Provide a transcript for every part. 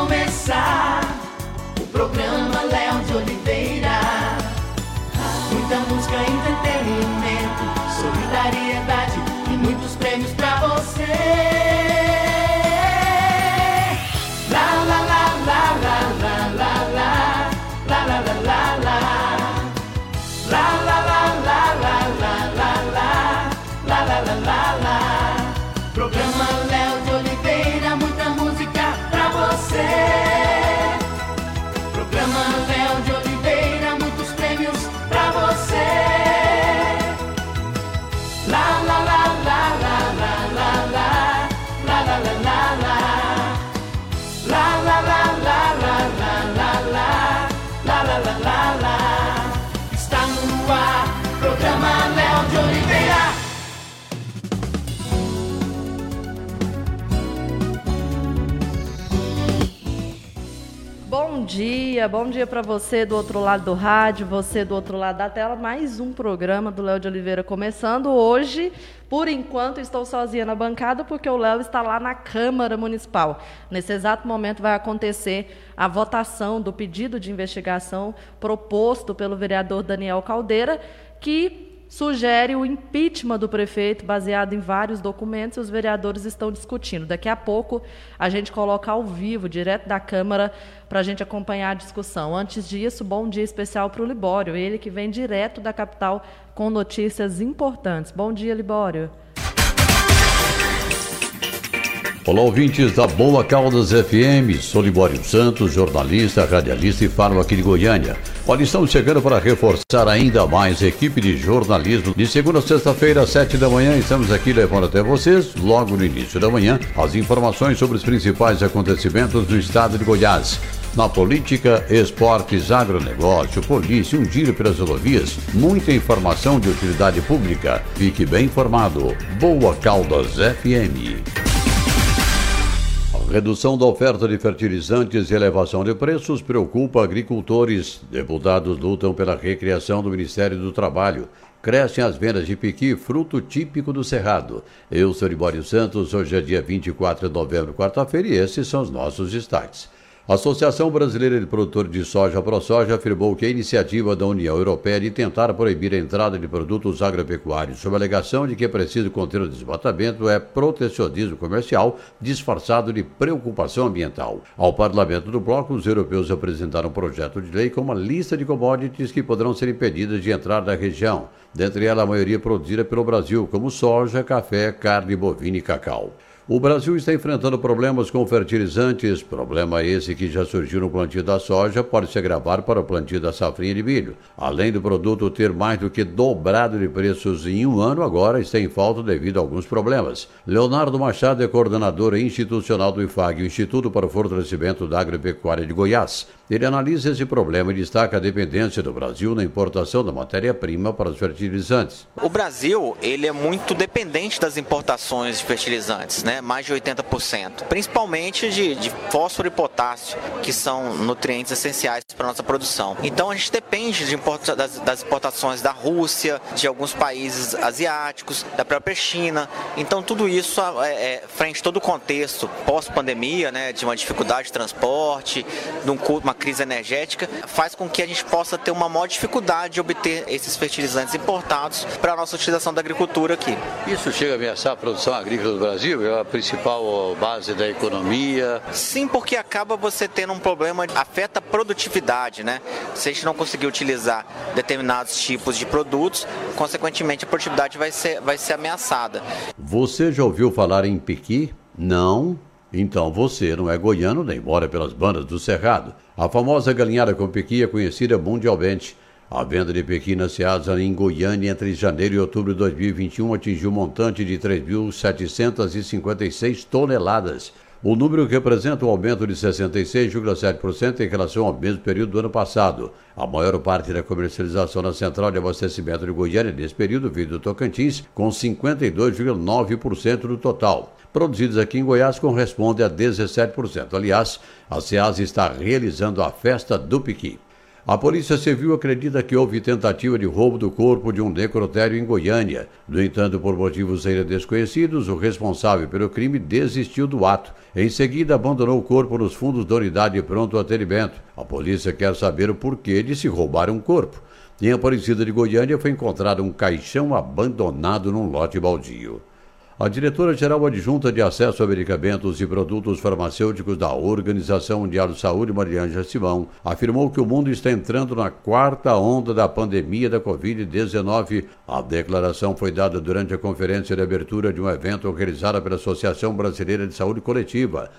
moment. Dia, bom dia para você do outro lado do rádio, você do outro lado da tela. Mais um programa do Léo de Oliveira começando hoje. Por enquanto estou sozinha na bancada porque o Léo está lá na Câmara Municipal. Nesse exato momento vai acontecer a votação do pedido de investigação proposto pelo vereador Daniel Caldeira, que sugere o impeachment do prefeito, baseado em vários documentos, e os vereadores estão discutindo. Daqui a pouco a gente coloca ao vivo, direto da Câmara, para a gente acompanhar a discussão. Antes disso, bom dia especial para o Libório, ele que vem direto da capital com notícias importantes. Bom dia, Libório. Olá, ouvintes da Boa Caldas FM. Sou Libório Santos, jornalista, radialista e falo aqui de Goiânia. Olha, estamos chegando para reforçar ainda mais a equipe de jornalismo. De segunda a sexta-feira, às sete da manhã, estamos aqui levando até vocês, logo no início da manhã, as informações sobre os principais acontecimentos do estado de Goiás. Na política, esportes, agronegócio, polícia, um giro pelas rodovias, muita informação de utilidade pública. Fique bem informado. Boa Caldas FM. Redução da oferta de fertilizantes e elevação de preços preocupa agricultores. Deputados lutam pela recriação do Ministério do Trabalho. Crescem as vendas de piqui, fruto típico do Cerrado. Eu sou Libório Santos, hoje é dia 24 de novembro, quarta-feira, e esses são os nossos destaques. A Associação Brasileira de Produtores de Soja, ProSoja, afirmou que a iniciativa da União Europeia de tentar proibir a entrada de produtos agropecuários sob a alegação de que é preciso conter o desmatamento é protecionismo comercial disfarçado de preocupação ambiental. Ao parlamento do bloco, os europeus apresentaram um projeto de lei com uma lista de commodities que poderão ser impedidas de entrar na região, dentre elas a maioria produzida pelo Brasil, como soja, café, carne bovina e cacau. O Brasil está enfrentando problemas com fertilizantes, problema esse que já surgiu no plantio da soja, pode se agravar para o plantio da safrinha de milho. Além do produto ter mais do que dobrado de preços em um ano, agora está em falta devido a alguns problemas. Leonardo Machado é coordenador institucional do IFAG, Instituto para o Fortalecimento da Agropecuária de Goiás. Ele analisa esse problema e destaca a dependência do Brasil na importação da matéria-prima para os fertilizantes. O Brasil, ele é muito dependente das importações de fertilizantes, né? Mais de 80%, principalmente de, de fósforo e potássio, que são nutrientes essenciais para a nossa produção. Então a gente depende de importa, das, das importações da Rússia, de alguns países asiáticos, da própria China. Então tudo isso, é, é, frente a todo o contexto pós-pandemia, né? De uma dificuldade de transporte, de um, uma crise energética, faz com que a gente possa ter uma maior dificuldade de obter esses fertilizantes importados para a nossa utilização da agricultura aqui. Isso chega a ameaçar a produção agrícola do Brasil? É a principal base da economia? Sim, porque acaba você tendo um problema, afeta a produtividade, né? Se a gente não conseguir utilizar determinados tipos de produtos, consequentemente a produtividade vai ser, vai ser ameaçada. Você já ouviu falar em piqui? Não? Então você não é goiano nem mora pelas bandas do Cerrado. A famosa galinhada com piqui é conhecida mundialmente. A venda de pequi na Ceasa em Goiânia entre janeiro e outubro de 2021 atingiu um montante de 3.756 toneladas. O número representa um aumento de 66,7% em relação ao mesmo período do ano passado. A maior parte da comercialização na central de abastecimento de Goiânia nesse período veio do Tocantins, com 52,9% do total. Produzidos aqui em Goiás corresponde a 17%. Aliás, a SEAS está realizando a festa do Piqui. A Polícia Civil acredita que houve tentativa de roubo do corpo de um necrotério em Goiânia. No entanto, por motivos ainda desconhecidos, o responsável pelo crime desistiu do ato. Em seguida, abandonou o corpo nos fundos da unidade pronto atendimento. A polícia quer saber o porquê de se roubar um corpo. Em Aparecida de Goiânia foi encontrado um caixão abandonado num lote baldio. A diretora-geral adjunta de acesso a medicamentos e produtos farmacêuticos da Organização Mundial de Saúde, Mariângela Simão, afirmou que o mundo está entrando na quarta onda da pandemia da Covid-19. A declaração foi dada durante a conferência de abertura de um evento realizado pela Associação Brasileira de Saúde Coletiva.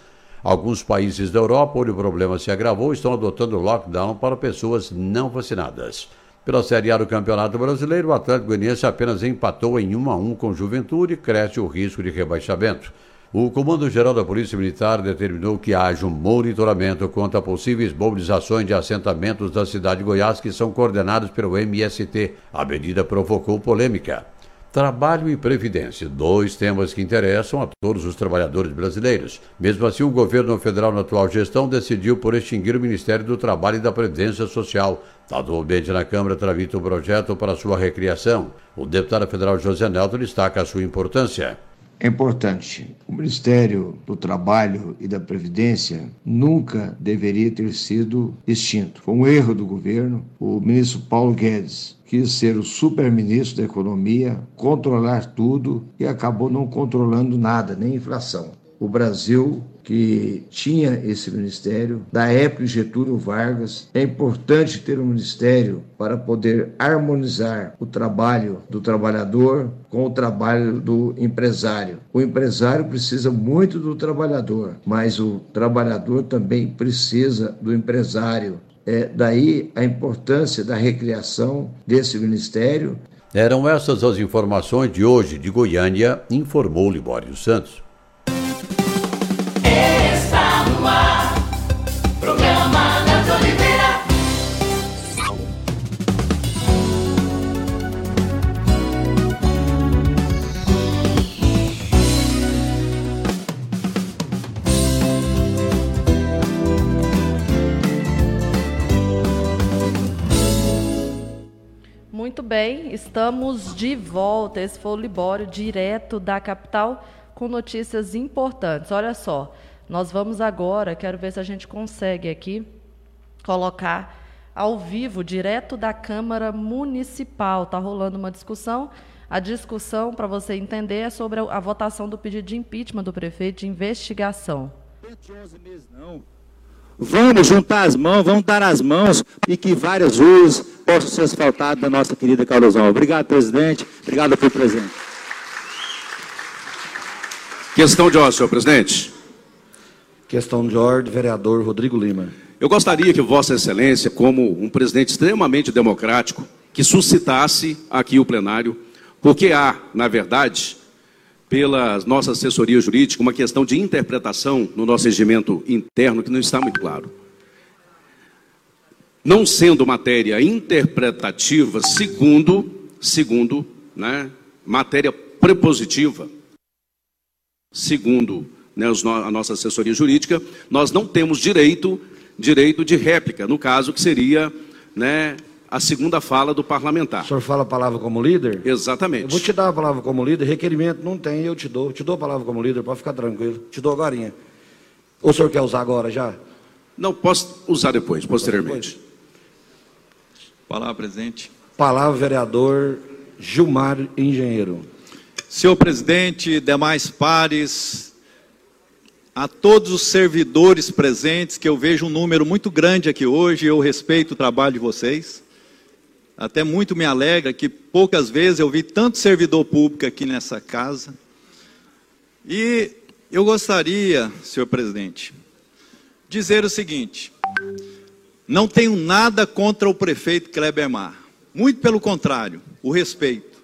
Alguns países da Europa, onde o problema se agravou, estão adotando lockdown para pessoas não vacinadas. Pela Série A do Campeonato Brasileiro, o Atlético Goianiense apenas empatou em 1 a 1 com Juventude e cresce o risco de rebaixamento. O Comando-Geral da Polícia Militar determinou que haja um monitoramento quanto a possíveis mobilizações de assentamentos da cidade de Goiás que são coordenados pelo MST. A medida provocou polêmica. Trabalho e Previdência, dois temas que interessam a todos os trabalhadores brasileiros. Mesmo assim, o governo federal na atual gestão decidiu por extinguir o Ministério do Trabalho e da Previdência Social. Atualmente na Câmara tramita um projeto para sua recriação. O deputado federal José Nelton destaca a sua importância. É importante. O Ministério do Trabalho e da Previdência nunca deveria ter sido extinto. Foi um erro do governo. O ministro Paulo Guedes quis ser o super-ministro da Economia, controlar tudo e acabou não controlando nada, nem inflação. O Brasil que tinha esse ministério, da época de Getúlio Vargas. É importante ter um ministério para poder harmonizar o trabalho do trabalhador com o trabalho do empresário. O empresário precisa muito do trabalhador, mas o trabalhador também precisa do empresário. É daí a importância da recriação desse ministério. Eram essas as informações de hoje de Goiânia, informou Libório Santos. Muito bem, estamos de volta. Esse foi o Libório, direto da capital, com notícias importantes. Olha só, nós vamos agora, quero ver se a gente consegue aqui colocar ao vivo, direto da Câmara Municipal. Está rolando uma discussão. A discussão, para você entender, é sobre a votação do pedido de impeachment do prefeito de investigação. Não. Vamos juntar as mãos, vamos dar as mãos e que várias ruas possam ser asfaltadas da nossa querida Carlosão. Obrigado, presidente. Obrigado por presente. Questão de ordem, senhor presidente. Questão de ordem, vereador Rodrigo Lima. Eu gostaria que Vossa Excelência, como um presidente extremamente democrático, que suscitasse aqui o plenário, porque há, na verdade, pela nossa assessoria jurídica, uma questão de interpretação no nosso regimento interno que não está muito claro. Não sendo matéria interpretativa, segundo, segundo, né, matéria prepositiva, segundo né, a nossa assessoria jurídica, nós não temos direito, direito de réplica, no caso que seria né, a segunda fala do parlamentar. O senhor fala a palavra como líder? Exatamente. Eu vou te dar a palavra como líder, requerimento não tem, eu te dou. Te dou a palavra como líder, pode ficar tranquilo. Te dou agora. Ou o senhor quer usar agora já? Não, posso usar depois, posteriormente. Depois. Palavra, presidente. Palavra, vereador Gilmar Engenheiro. Senhor presidente, demais pares, a todos os servidores presentes, que eu vejo um número muito grande aqui hoje, eu respeito o trabalho de vocês. Até muito me alegra que poucas vezes eu vi tanto servidor público aqui nessa casa. E eu gostaria, senhor presidente, dizer o seguinte: não tenho nada contra o prefeito Kleber Mar. Muito pelo contrário, o respeito.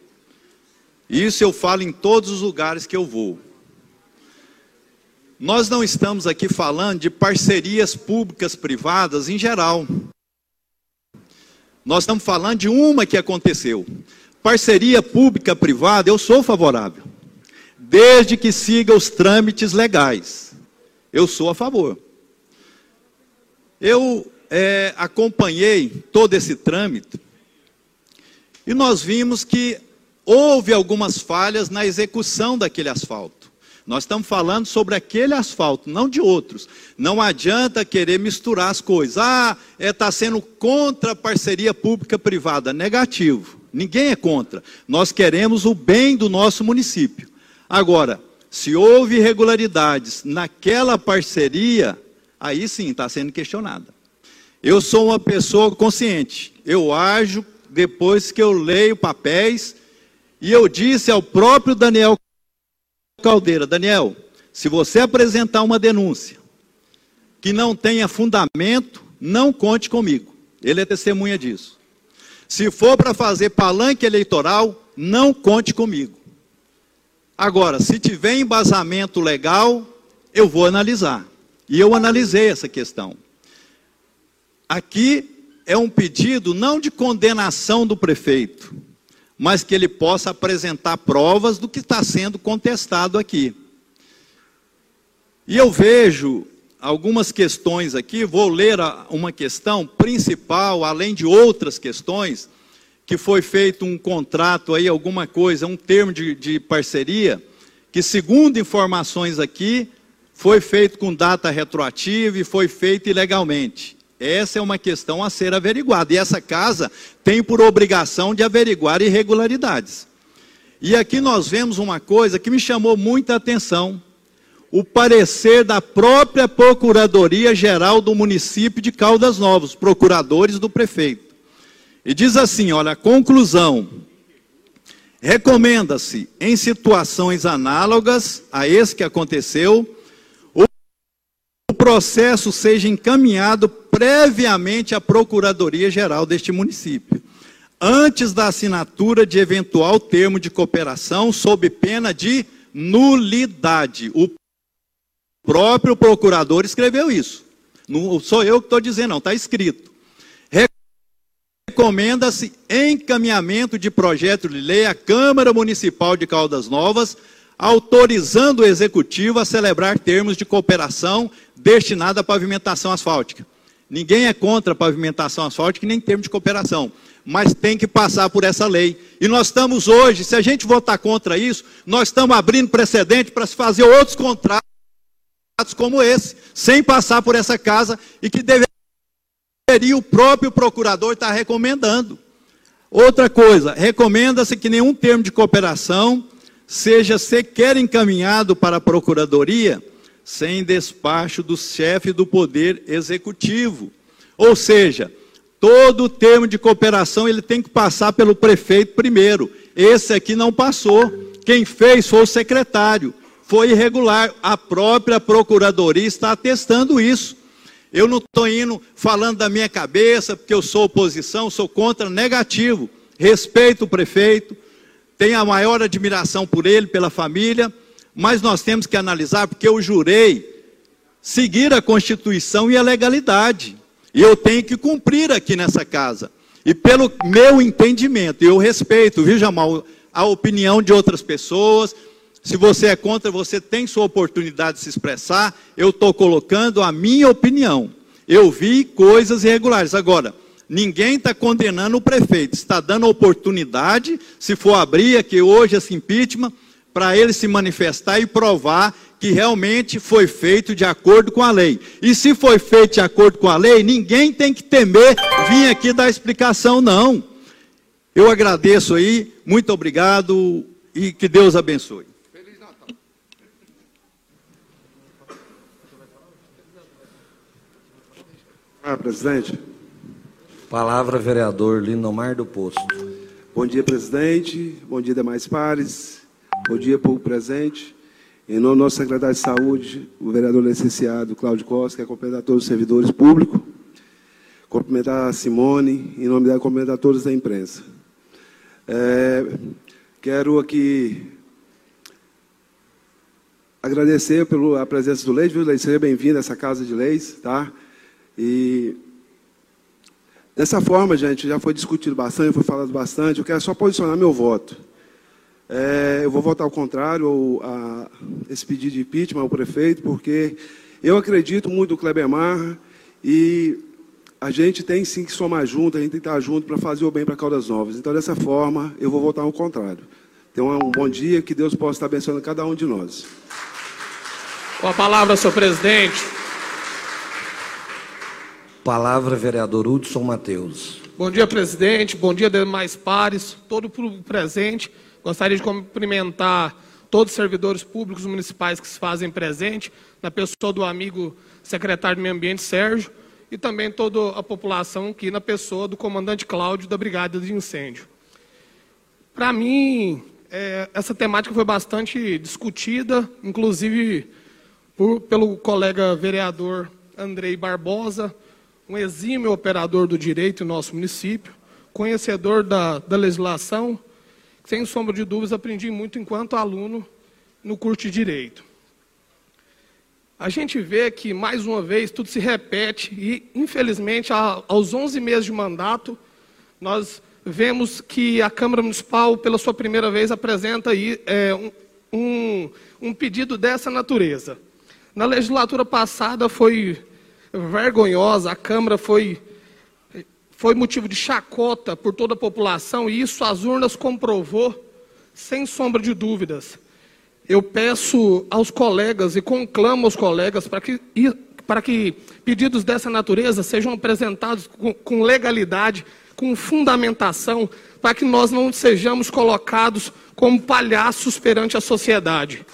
Isso eu falo em todos os lugares que eu vou. Nós não estamos aqui falando de parcerias públicas privadas em geral. Nós estamos falando de uma que aconteceu. Parceria pública-privada, eu sou favorável. Desde que siga os trâmites legais. Eu sou a favor. Eu é, acompanhei todo esse trâmite e nós vimos que houve algumas falhas na execução daquele asfalto. Nós estamos falando sobre aquele asfalto, não de outros. Não adianta querer misturar as coisas. Ah, está é, tá sendo contra a parceria pública-privada. Negativo. Ninguém é contra. Nós queremos o bem do nosso município. Agora, se houve irregularidades naquela parceria, aí sim está sendo questionada. Eu sou uma pessoa consciente. Eu ajo depois que eu leio papéis e eu disse ao próprio Daniel Caldeira: Daniel, se você apresentar uma denúncia que não tenha fundamento, não conte comigo. Ele é testemunha disso. Se for para fazer palanque eleitoral, não conte comigo. Agora, se tiver embasamento legal, eu vou analisar. E eu analisei essa questão. Aqui é um pedido não de condenação do prefeito, mas que ele possa apresentar provas do que está sendo contestado aqui. E eu vejo algumas questões aqui, vou ler uma questão principal, além de outras questões, que foi feito um contrato aí, alguma coisa, um termo de, de parceria, que segundo informações aqui, foi feito com data retroativa e foi feito ilegalmente. Essa é uma questão a ser averiguada. E essa casa tem por obrigação de averiguar irregularidades. E aqui nós vemos uma coisa que me chamou muita atenção: o parecer da própria Procuradoria Geral do município de Caldas Novas, procuradores do prefeito. E diz assim: olha, conclusão. Recomenda-se, em situações análogas a esse que aconteceu, processo seja encaminhado previamente à Procuradoria-Geral deste município, antes da assinatura de eventual termo de cooperação, sob pena de nulidade. O próprio procurador escreveu isso. Não sou eu que estou dizendo, não, está escrito. Recomenda-se encaminhamento de projeto de lei à Câmara Municipal de Caldas Novas, autorizando o Executivo a celebrar termos de cooperação destinado à pavimentação asfáltica. Ninguém é contra a pavimentação asfáltica nem termos de cooperação, mas tem que passar por essa lei. E nós estamos hoje, se a gente votar contra isso, nós estamos abrindo precedente para se fazer outros contratos como esse, sem passar por essa casa e que deveria o próprio procurador estar recomendando. Outra coisa, recomenda-se que nenhum termo de cooperação seja sequer encaminhado para a procuradoria sem despacho do chefe do poder executivo. Ou seja, todo termo de cooperação ele tem que passar pelo prefeito primeiro. Esse aqui não passou. Quem fez foi o secretário. Foi irregular. A própria procuradoria está atestando isso. Eu não estou indo falando da minha cabeça, porque eu sou oposição, sou contra, negativo. Respeito o prefeito, tenho a maior admiração por ele, pela família mas nós temos que analisar, porque eu jurei seguir a Constituição e a legalidade. E eu tenho que cumprir aqui nessa casa. E pelo meu entendimento, eu respeito, viu, Jamal, a opinião de outras pessoas. Se você é contra, você tem sua oportunidade de se expressar. Eu estou colocando a minha opinião. Eu vi coisas irregulares. Agora, ninguém está condenando o prefeito. Está dando oportunidade, se for abrir aqui hoje esse impeachment, para ele se manifestar e provar que realmente foi feito de acordo com a lei. E se foi feito de acordo com a lei, ninguém tem que temer vir aqui dar explicação, não. Eu agradeço aí, muito obrigado e que Deus abençoe. Feliz Natal. Ah, presidente. Palavra, vereador Lindomar do Posto. Bom dia, presidente. Bom dia, demais pares. Bom dia, povo presente. Em nome do nosso secretário de Saúde, o vereador licenciado Cláudio Costa, que cumprimentar todos os servidores públicos, cumprimentar a Simone, em nome dela, cumprimentar todos da imprensa. É, quero aqui agradecer pela presença do Leite, viu, Leite? Seja bem-vindo a essa casa de leis, tá? E dessa forma, gente, já foi discutido bastante, foi falado bastante, eu quero só posicionar meu voto. É, eu vou votar ao contrário a esse pedido de impeachment ao prefeito, porque eu acredito muito no Kleber Marra e a gente tem sim que somar junto, a gente tem que estar junto para fazer o bem para Caldas Novas. Então, dessa forma, eu vou votar ao contrário. Então, um bom dia, que Deus possa estar abençoando cada um de nós. Com a palavra, senhor presidente. Palavra, vereador Hudson Mateus. Bom dia, presidente. Bom dia, demais pares, todo o presente. Gostaria de cumprimentar todos os servidores públicos municipais que se fazem presente, na pessoa do amigo secretário de Meio Ambiente, Sérgio, e também toda a população aqui na pessoa do comandante Cláudio da Brigada de Incêndio. Para mim, é, essa temática foi bastante discutida, inclusive por, pelo colega vereador Andrei Barbosa, um exímio operador do direito em nosso município, conhecedor da, da legislação, sem sombra de dúvidas, aprendi muito enquanto aluno no curso de Direito. A gente vê que, mais uma vez, tudo se repete e, infelizmente, aos 11 meses de mandato, nós vemos que a Câmara Municipal, pela sua primeira vez, apresenta aí, é, um, um pedido dessa natureza. Na legislatura passada foi vergonhosa, a Câmara foi foi motivo de chacota por toda a população e isso as urnas comprovou, sem sombra de dúvidas. Eu peço aos colegas e conclamo aos colegas para que, para que pedidos dessa natureza sejam apresentados com, com legalidade, com fundamentação, para que nós não sejamos colocados como palhaços perante a sociedade.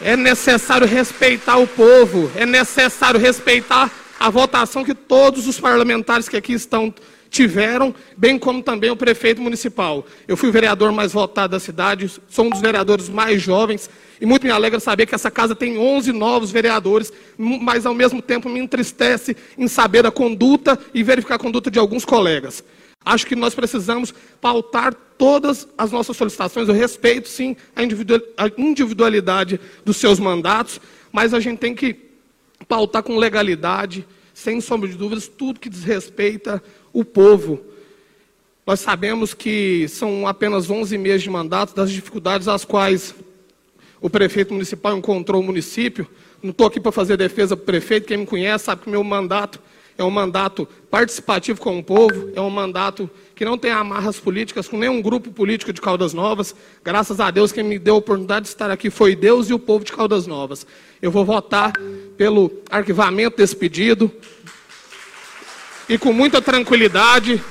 É necessário respeitar o povo, é necessário respeitar a votação que todos os parlamentares que aqui estão tiveram, bem como também o prefeito municipal. Eu fui o vereador mais votado da cidade, sou um dos vereadores mais jovens, e muito me alegra saber que essa casa tem 11 novos vereadores, mas ao mesmo tempo me entristece em saber a conduta e verificar a conduta de alguns colegas. Acho que nós precisamos pautar todas as nossas solicitações. Eu respeito, sim, a individualidade dos seus mandatos, mas a gente tem que pautar com legalidade, sem sombra de dúvidas, tudo que desrespeita o povo. Nós sabemos que são apenas 11 meses de mandato, das dificuldades às quais o prefeito municipal encontrou o município. Não estou aqui para fazer defesa para o prefeito, quem me conhece sabe que meu mandato é um mandato participativo com o povo, é um mandato que não tem amarras políticas com nenhum grupo político de Caldas Novas. Graças a Deus, quem me deu a oportunidade de estar aqui foi Deus e o povo de Caldas Novas. Eu vou votar pelo arquivamento desse pedido e com muita tranquilidade,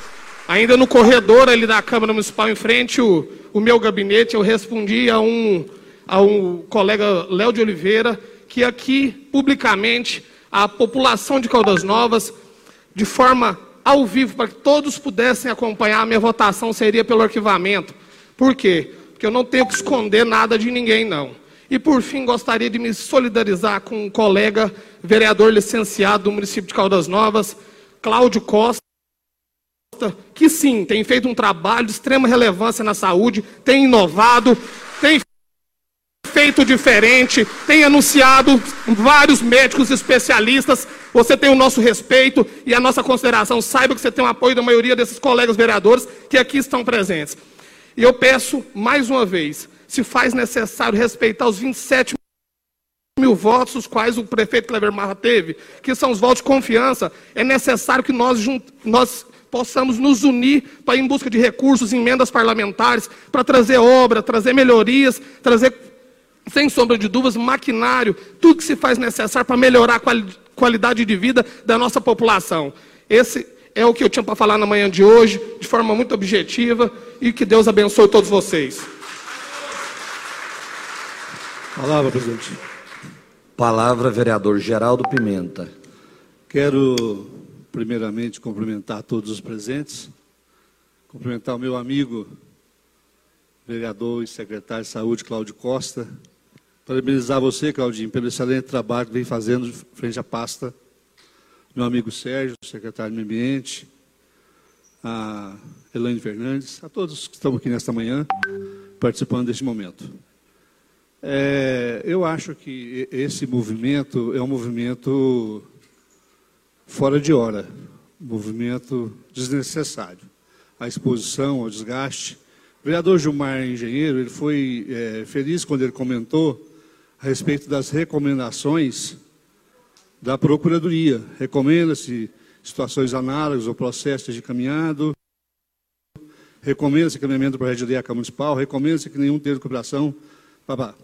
ainda no corredor ali da Câmara Municipal, em frente o, o meu gabinete, eu respondi a um, a um colega Léo de Oliveira que aqui, publicamente, a população de Caldas Novas, de forma ao vivo, para que todos pudessem acompanhar, a minha votação seria pelo arquivamento. Por quê? Porque eu não tenho que esconder nada de ninguém, não. E por fim, gostaria de me solidarizar com um colega vereador licenciado do município de Caldas Novas, Cláudio Costa, que sim, tem feito um trabalho de extrema relevância na saúde, tem inovado, tem feito diferente, tem anunciado vários médicos especialistas. Você tem o nosso respeito e a nossa consideração. Saiba que você tem o apoio da maioria desses colegas vereadores que aqui estão presentes. E eu peço, mais uma vez, se faz necessário respeitar os 27 mil votos, os quais o prefeito Cleber Marra teve, que são os votos de confiança, é necessário que nós, nós possamos nos unir para em busca de recursos, emendas parlamentares, para trazer obra, trazer melhorias, trazer sem sombra de dúvidas, maquinário, tudo que se faz necessário para melhorar a quali qualidade de vida da nossa população. Esse é o que eu tinha para falar na manhã de hoje, de forma muito objetiva, e que Deus abençoe todos vocês. Palavra, presidente. Palavra, vereador Geraldo Pimenta. Quero, primeiramente, cumprimentar todos os presentes, cumprimentar o meu amigo, vereador e secretário de Saúde, Cláudio Costa, Parabenizar você, Claudinho, pelo excelente trabalho que vem fazendo frente à pasta. Meu amigo Sérgio, secretário do Meio Ambiente, a Elaine Fernandes, a todos que estão aqui nesta manhã, participando deste momento. É, eu acho que esse movimento é um movimento fora de hora, um movimento desnecessário. A exposição, o desgaste. O vereador Gilmar Engenheiro, ele foi é, feliz quando ele comentou a respeito das recomendações da Procuradoria. Recomenda-se situações análogas ao processo esteja caminhado. Recomenda-se encaminhamento do projeto de lei Municipal, recomenda-se que nenhum termo de cooperação. Pá,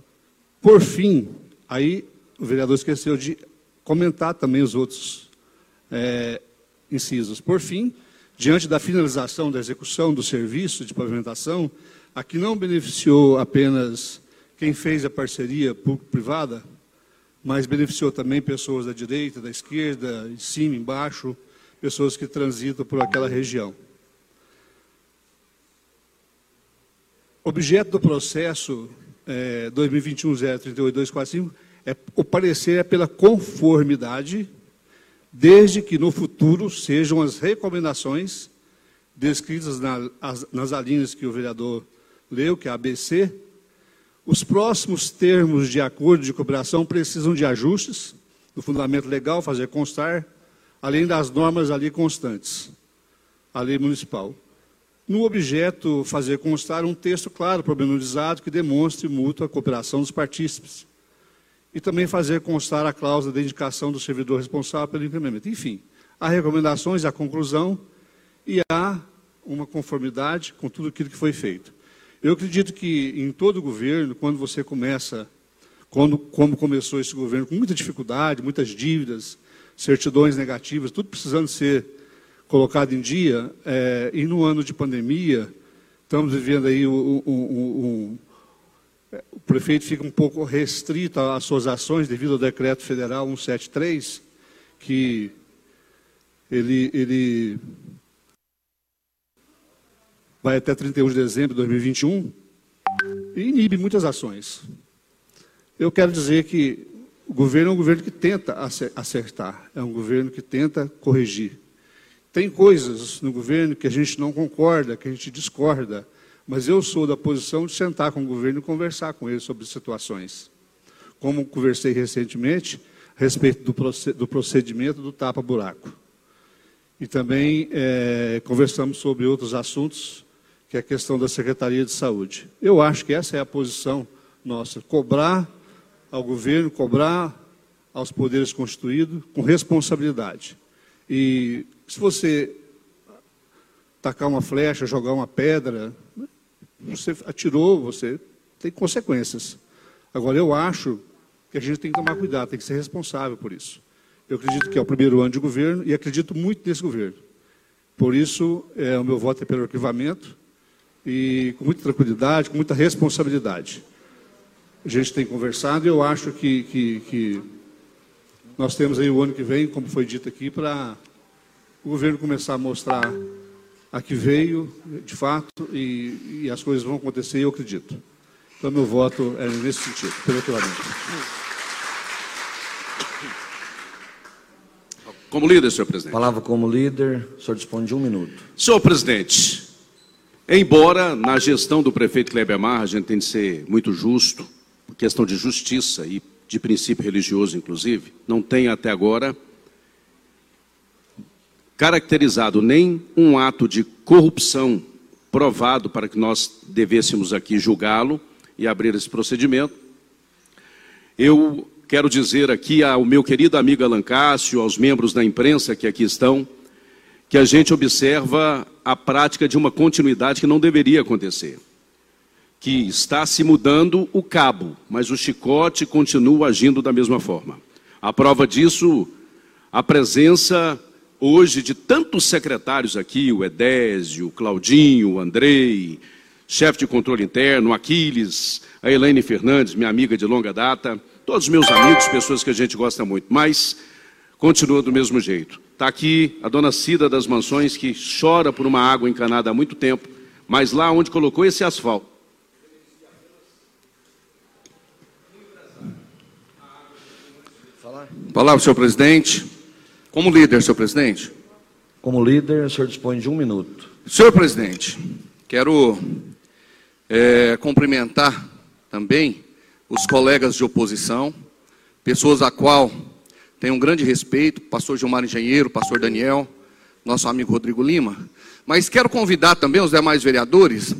Por fim, aí o vereador esqueceu de comentar também os outros é, incisos. Por fim, diante da finalização da execução do serviço de pavimentação, aqui não beneficiou apenas quem fez a parceria público-privada, mas beneficiou também pessoas da direita, da esquerda, em cima, embaixo, pessoas que transitam por aquela região. Objeto do processo é, 2021-038-245 é o parecer é pela conformidade, desde que no futuro sejam as recomendações descritas na, as, nas alíneas que o vereador leu, que é a ABC. Os próximos termos de acordo de cooperação precisam de ajustes no fundamento legal, fazer constar, além das normas ali constantes, a lei municipal. No objeto, fazer constar um texto claro, pormenorizado, que demonstre mútua cooperação dos partícipes. E também fazer constar a cláusula de indicação do servidor responsável pelo implemento. Enfim, há recomendações, há conclusão e há uma conformidade com tudo aquilo que foi feito. Eu acredito que em todo governo, quando você começa, quando, como começou esse governo, com muita dificuldade, muitas dívidas, certidões negativas, tudo precisando ser colocado em dia, é, e no ano de pandemia, estamos vivendo aí um, um, um, o prefeito fica um pouco restrito às suas ações devido ao decreto federal 173, que ele, ele vai até 31 de dezembro de 2021 e inibe muitas ações. Eu quero dizer que o governo é um governo que tenta acertar, é um governo que tenta corrigir. Tem coisas no governo que a gente não concorda, que a gente discorda, mas eu sou da posição de sentar com o governo e conversar com ele sobre situações. Como conversei recentemente a respeito do procedimento do tapa-buraco. E também é, conversamos sobre outros assuntos, que é a questão da Secretaria de Saúde. Eu acho que essa é a posição nossa: cobrar ao governo, cobrar aos poderes constituídos com responsabilidade. E se você tacar uma flecha, jogar uma pedra, você atirou, você tem consequências. Agora, eu acho que a gente tem que tomar cuidado, tem que ser responsável por isso. Eu acredito que é o primeiro ano de governo e acredito muito nesse governo. Por isso, é, o meu voto é pelo arquivamento e com muita tranquilidade, com muita responsabilidade. A gente tem conversado e eu acho que, que, que nós temos aí o ano que vem, como foi dito aqui, para o governo começar a mostrar a que veio, de fato, e, e as coisas vão acontecer, eu acredito. Então, meu voto é nesse sentido, tranquilamente. Como líder, senhor presidente. Palavra como líder, o senhor dispõe de um minuto. Senhor presidente, embora na gestão do prefeito Kleber Marra a gente tem de ser muito justo, questão de justiça e de princípio religioso, inclusive, não tem até agora caracterizado nem um ato de corrupção provado para que nós devêssemos aqui julgá-lo e abrir esse procedimento. Eu quero dizer aqui ao meu querido amigo Alan Cássio, aos membros da imprensa que aqui estão, que a gente observa a prática de uma continuidade que não deveria acontecer. Que está se mudando o cabo, mas o chicote continua agindo da mesma forma. A prova disso, a presença hoje de tantos secretários aqui, o Edésio, o Claudinho, o Andrei, chefe de controle interno, Aquiles, a Elaine Fernandes, minha amiga de longa data, todos meus amigos, pessoas que a gente gosta muito, mas continua do mesmo jeito. Está aqui a dona Cida das Mansões, que chora por uma água encanada há muito tempo, mas lá onde colocou esse asfalto. Palavra, senhor presidente. Como líder, senhor presidente. Como líder, o senhor dispõe de um minuto. Senhor presidente, quero é, cumprimentar também os colegas de oposição, pessoas a qual tenho um grande respeito, pastor Gilmar Engenheiro, pastor Daniel, nosso amigo Rodrigo Lima, mas quero convidar também os demais vereadores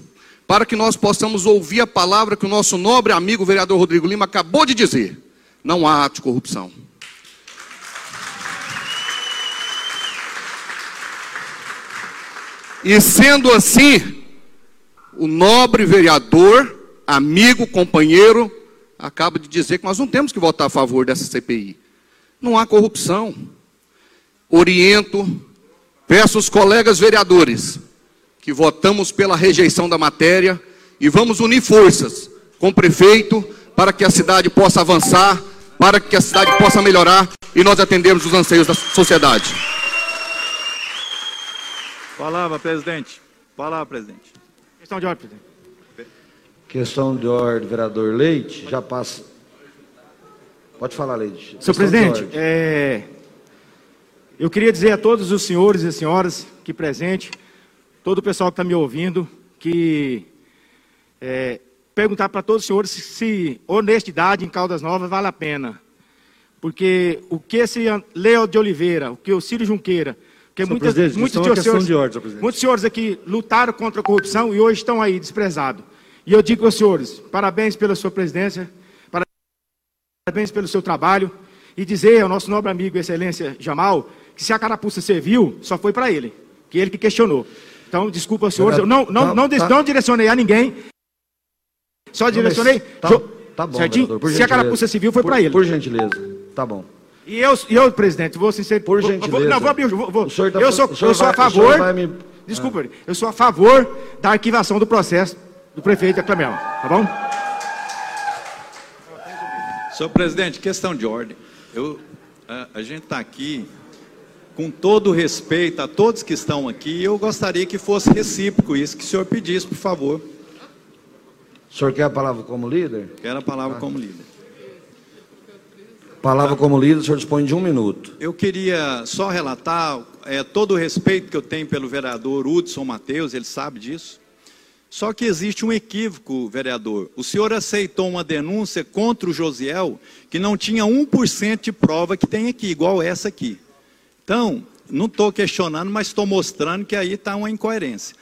para que nós possamos ouvir a palavra que o nosso nobre amigo vereador Rodrigo Lima acabou de dizer. Não há ato de corrupção. E sendo assim, o nobre vereador, amigo, companheiro, acaba de dizer que nós não temos que votar a favor dessa CPI. Não há corrupção. Oriento, peço aos colegas vereadores que votamos pela rejeição da matéria e vamos unir forças com o prefeito para que a cidade possa avançar, para que a cidade possa melhorar e nós atendermos os anseios da sociedade. Palavra, presidente. Palavra, presidente. Questão de ordem, presidente. Questão de ordem, vereador Leite, já passa. Pode falar, Leite. Senhor presidente, é, eu queria dizer a todos os senhores e senhoras aqui presentes, todo o pessoal que está me ouvindo, que é, perguntar para todos os senhores se, se, honestidade em Caldas Novas vale a pena. Porque o que esse Leo de Oliveira, o que o Ciro Junqueira, que muitas, muitos, é senhores, de ordem, muitos senhores aqui lutaram contra a corrupção e hoje estão aí desprezados. E eu digo aos senhores, parabéns pela sua presidência, parabéns pelo seu trabalho, e dizer ao nosso nobre amigo, Excelência Jamal, que se a carapuça serviu, só foi para ele, que ele que questionou. Então, desculpa, senhores, eu não, não, tá, não, tá. não direcionei a ninguém, só direcionei... Tá, tá bom, se a carapuça civil, foi para ele. Por gentileza, tá bom. E eu, eu presidente, vou sincer... Por gentileza. Vou, não, vou abrir, vou, vou, tá, eu sou, eu sou vai, a favor... Me... Desculpa, ah. eu sou a favor da arquivação do processo do prefeito Clamel, tá bom? Senhor presidente, questão de ordem. Eu, a, a gente está aqui com todo o respeito a todos que estão aqui, eu gostaria que fosse recíproco isso que o senhor pedisse, por favor. O senhor quer a palavra como líder? Quero a palavra ah. como líder. Palavra como líder, o senhor dispõe de um minuto. Eu queria só relatar é, todo o respeito que eu tenho pelo vereador Hudson Mateus, ele sabe disso. Só que existe um equívoco, vereador. O senhor aceitou uma denúncia contra o Josiel que não tinha 1% de prova que tem aqui, igual essa aqui. Então, não estou questionando, mas estou mostrando que aí está uma incoerência.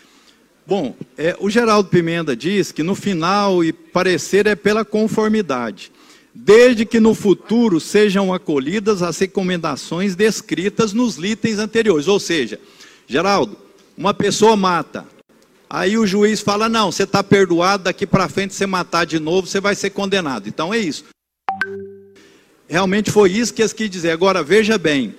Bom, é, o Geraldo Pimenta diz que no final e parecer é pela conformidade, desde que no futuro sejam acolhidas as recomendações descritas nos itens anteriores. Ou seja, Geraldo, uma pessoa mata, Aí o juiz fala: não, você está perdoado, daqui para frente você matar de novo, você vai ser condenado. Então é isso. Realmente foi isso que eles quis dizer. Agora veja bem: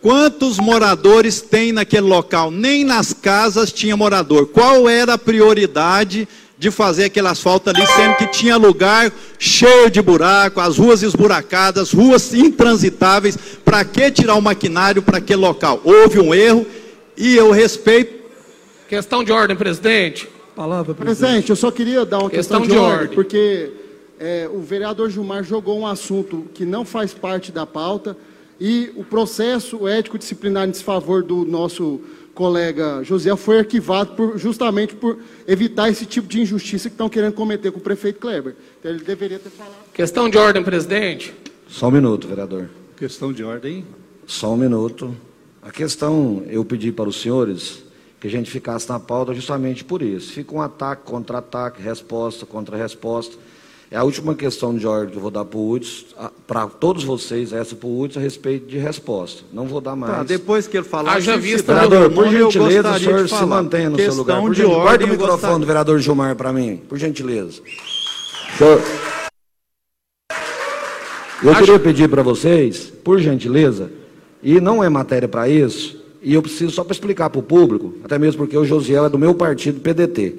quantos moradores tem naquele local? Nem nas casas tinha morador. Qual era a prioridade de fazer aquele asfalto ali, sendo que tinha lugar cheio de buraco, as ruas esburacadas, ruas intransitáveis? Para que tirar o maquinário para aquele local? Houve um erro e eu respeito Questão de ordem, presidente. Palavra, presidente. Presidente, eu só queria dar uma questão, questão de, de, ordem, ordem. porque é, o vereador Gilmar jogou um assunto que não faz parte da pauta e o processo ético disciplinar em desfavor do nosso colega José foi arquivado por, justamente por evitar esse tipo de injustiça que estão querendo cometer com o prefeito Kleber. Então ele deveria ter falado. Questão de ordem, presidente. Só um minuto, vereador. Questão de ordem. Só um minuto. A questão, eu pedi para os senhores que a gente ficasse na pauta justamente por isso. Fica um ataque, contra-ataque, resposta, contra-resposta. É a última questão de ordem que eu vou dar para o Hudson, para todos vocês, essa para o Hudson, a respeito de resposta. Não vou dar tá, mais. Tá, depois que ele falar... Haja vista, vereador, por gentileza, o senhor se mantenha no questão seu lugar. Por de ordem, guarda o microfone gostaria... do vereador Gilmar para mim, por gentileza. Senhor... Eu queria pedir para vocês, por gentileza, e não é matéria para isso, e eu preciso só para explicar para o público, até mesmo porque o Josiel é do meu partido, PDT.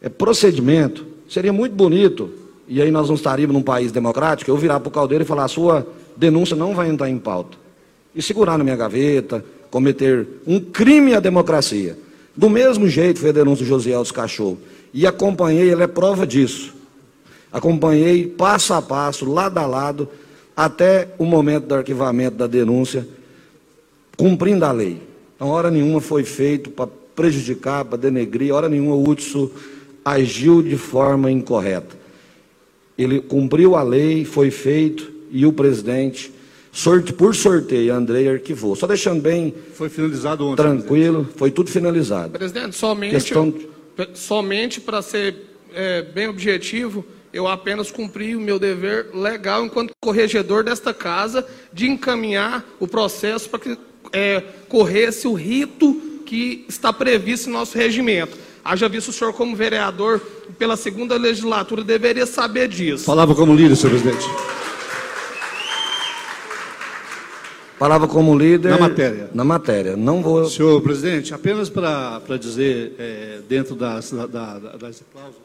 É procedimento, seria muito bonito, e aí nós não estaríamos num país democrático, eu virar para o Caldeiro e falar, a sua denúncia não vai entrar em pauta. E segurar na minha gaveta, cometer um crime à democracia. Do mesmo jeito foi a denúncia do Josiel dos Cachorro. E acompanhei, ele é prova disso. Acompanhei passo a passo, lado a lado, até o momento do arquivamento da denúncia cumprindo a lei. Então, hora nenhuma foi feito para prejudicar, para denegrir, hora nenhuma o Hudson agiu de forma incorreta. Ele cumpriu a lei, foi feito, e o presidente, sorte, por sorteio, Andrei arquivou. Só deixando bem. Foi finalizado ontem. Tranquilo, presidente. foi tudo finalizado. Presidente, somente, Questão... somente para ser é, bem objetivo, eu apenas cumpri o meu dever legal enquanto corregedor desta casa de encaminhar o processo para que é, corresse o rito que que está previsto em nosso regimento. Haja visto o senhor como vereador, pela segunda legislatura, deveria saber disso. Palavra como líder, senhor presidente. Palavra como líder. Na matéria. Na matéria. Não vou. Senhor presidente, apenas para dizer, é, dentro das, da, da, das cláusulas,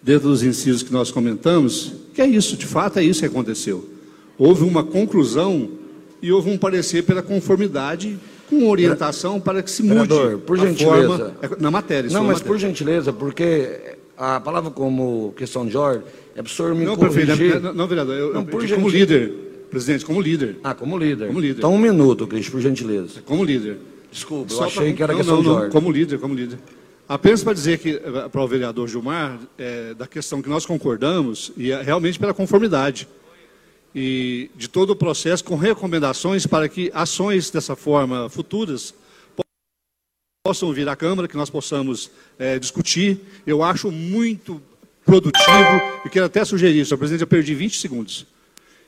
dentro dos incisos que nós comentamos, que é isso, de fato, é isso que aconteceu. Houve uma conclusão e houve um parecer pela conformidade com orientação para que se mude Vereador, por a gentileza. forma na matéria. Não, na mas matéria. por gentileza, porque a palavra como questão de ordem é para o senhor me Não, corrigir. prefeito, não, não, vereador, eu, Não, eu por pedi como líder, presidente, como líder. Ah, como líder. Como líder. Então um minuto, Cris, por gentileza. Como líder. Desculpa, eu Só achei pra- que era não, questão não, de ordem. Como líder, como líder. Apenas para dizer que eh, para o vereador Gilmar, eh, da questão que nós concordamos, e é realmente pela conformidade. E de todo o processo, com recomendações para que ações dessa forma futuras po- possam vir à Câmara, que nós possamos eh, discutir. Eu acho muito produtivo e quero até sugerir, senhor presidente, eu perdi 20 segundos.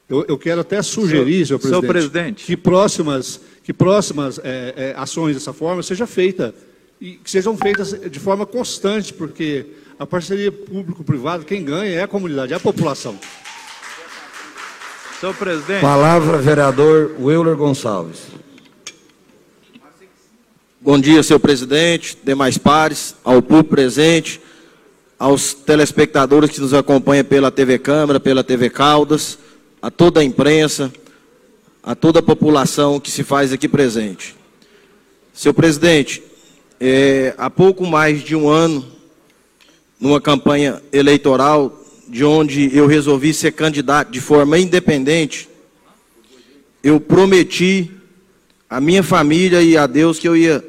Eu, eu quero até sugerir, senhor Senhor presidente, presidente. que próximas, que próximas eh, eh, ações dessa forma seja feita e que sejam feitas de forma constante, porque a parceria público-privada, quem ganha é a comunidade, é a população. Senhor presidente. Palavra, vereador Euler Gonçalves. Bom dia, senhor presidente, demais pares, ao público presente, aos telespectadores que nos acompanham pela TV Câmara, pela TV Caldas, a toda a imprensa, a toda a população que se faz aqui presente. Senhor presidente, é, há pouco mais de um ano, numa campanha eleitoral, de onde eu resolvi ser candidato de forma independente, eu prometi a minha família e a Deus que eu ia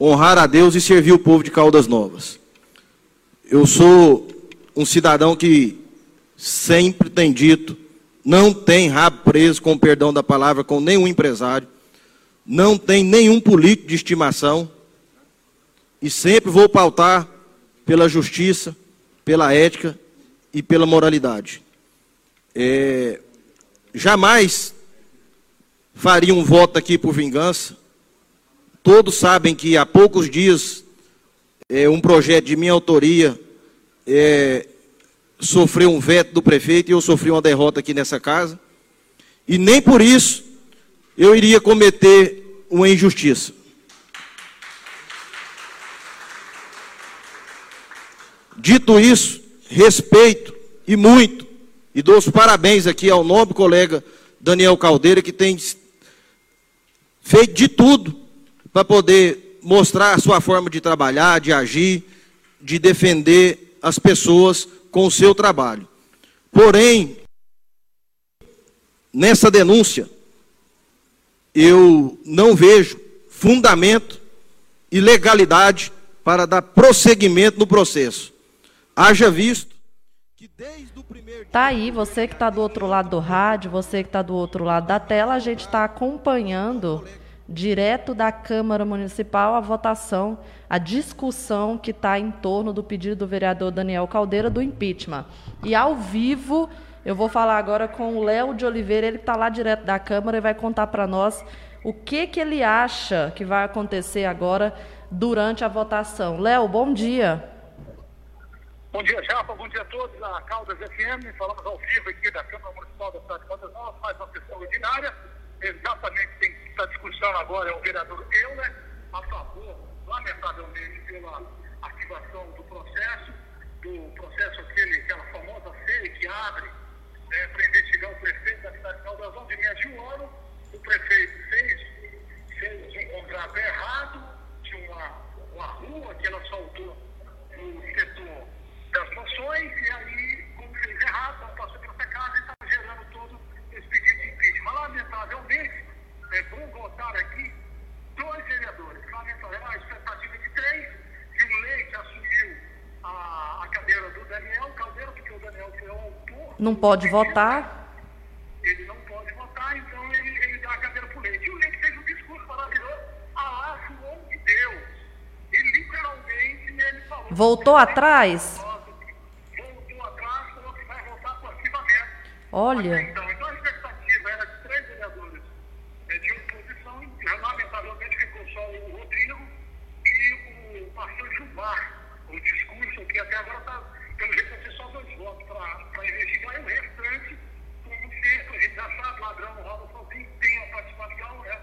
honrar a Deus e servir o povo de Caldas Novas. Eu sou um cidadão que sempre tem dito, não tem rabo preso, com o perdão da palavra, com nenhum empresário, não tem nenhum político de estimação, e sempre vou pautar pela justiça, pela ética e pela moralidade. É, jamais faria um voto aqui por vingança. Todos sabem que há poucos dias é, um projeto de minha autoria é, sofreu um veto do prefeito e eu sofri uma derrota aqui nessa casa. E nem por isso eu iria cometer uma injustiça. Dito isso, respeito e muito, e dou os parabéns aqui ao nobre colega Daniel Caldeira, que tem feito de tudo para poder mostrar a sua forma de trabalhar, de agir, de defender as pessoas com o seu trabalho. Porém, nessa denúncia, eu não vejo fundamento e legalidade para dar prosseguimento no processo. Haja visto Tá aí, você que está do outro lado do rádio, você que está do outro lado da tela, a gente está acompanhando direto da Câmara Municipal a votação, a discussão que está em torno do pedido do vereador Daniel Caldeira do impeachment. E ao vivo, eu vou falar agora com o Léo de Oliveira, ele está lá direto da Câmara e vai contar para nós o que, que ele acha que vai acontecer agora durante a votação. Léo, bom dia. Bom dia, Japa. Bom dia a todos da Caldas FM. Falamos ao vivo aqui da Câmara Municipal da cidade de Caldas Novas, mais uma sessão ordinária. Exatamente, tem está discussão agora é o vereador Euler, a favor, lamentavelmente, pela ativação do processo, do processo aquele, aquela famosa FEI que abre né, para investigar o prefeito da cidade de Caldas Novas de de um ano. O prefeito fez, fez um contrato errado, de uma, uma rua que ela soltou no setor das moções, e aí, como fez errado, não passou pela essa casa e está gerando todo esse pedido de impeachment. Lamentavelmente, é bom votar aqui dois vereadores. Lamentavelmente, a expectativa de três, e o Leite assumiu a, a cadeira do Daniel Caldeira, porque o Daniel foi o autor. Não pode votar? Ele não pode votar, então ele, ele dá a cadeira para o Leite. E o Leite fez um discurso maravilhoso, a João de Deus. E literalmente ele falou. Voltou atrás? Olha. Então, então, a expectativa era de três vereadores é, de oposição, lamentavelmente ficou só o Rodrigo e o pastor Gilmar. O discurso que até agora está, pelo jeito, vai ser só dois votos para investigar e o restante, como sempre, a gente já sabe, ladrão roda sozinho, tem a participação de. Né?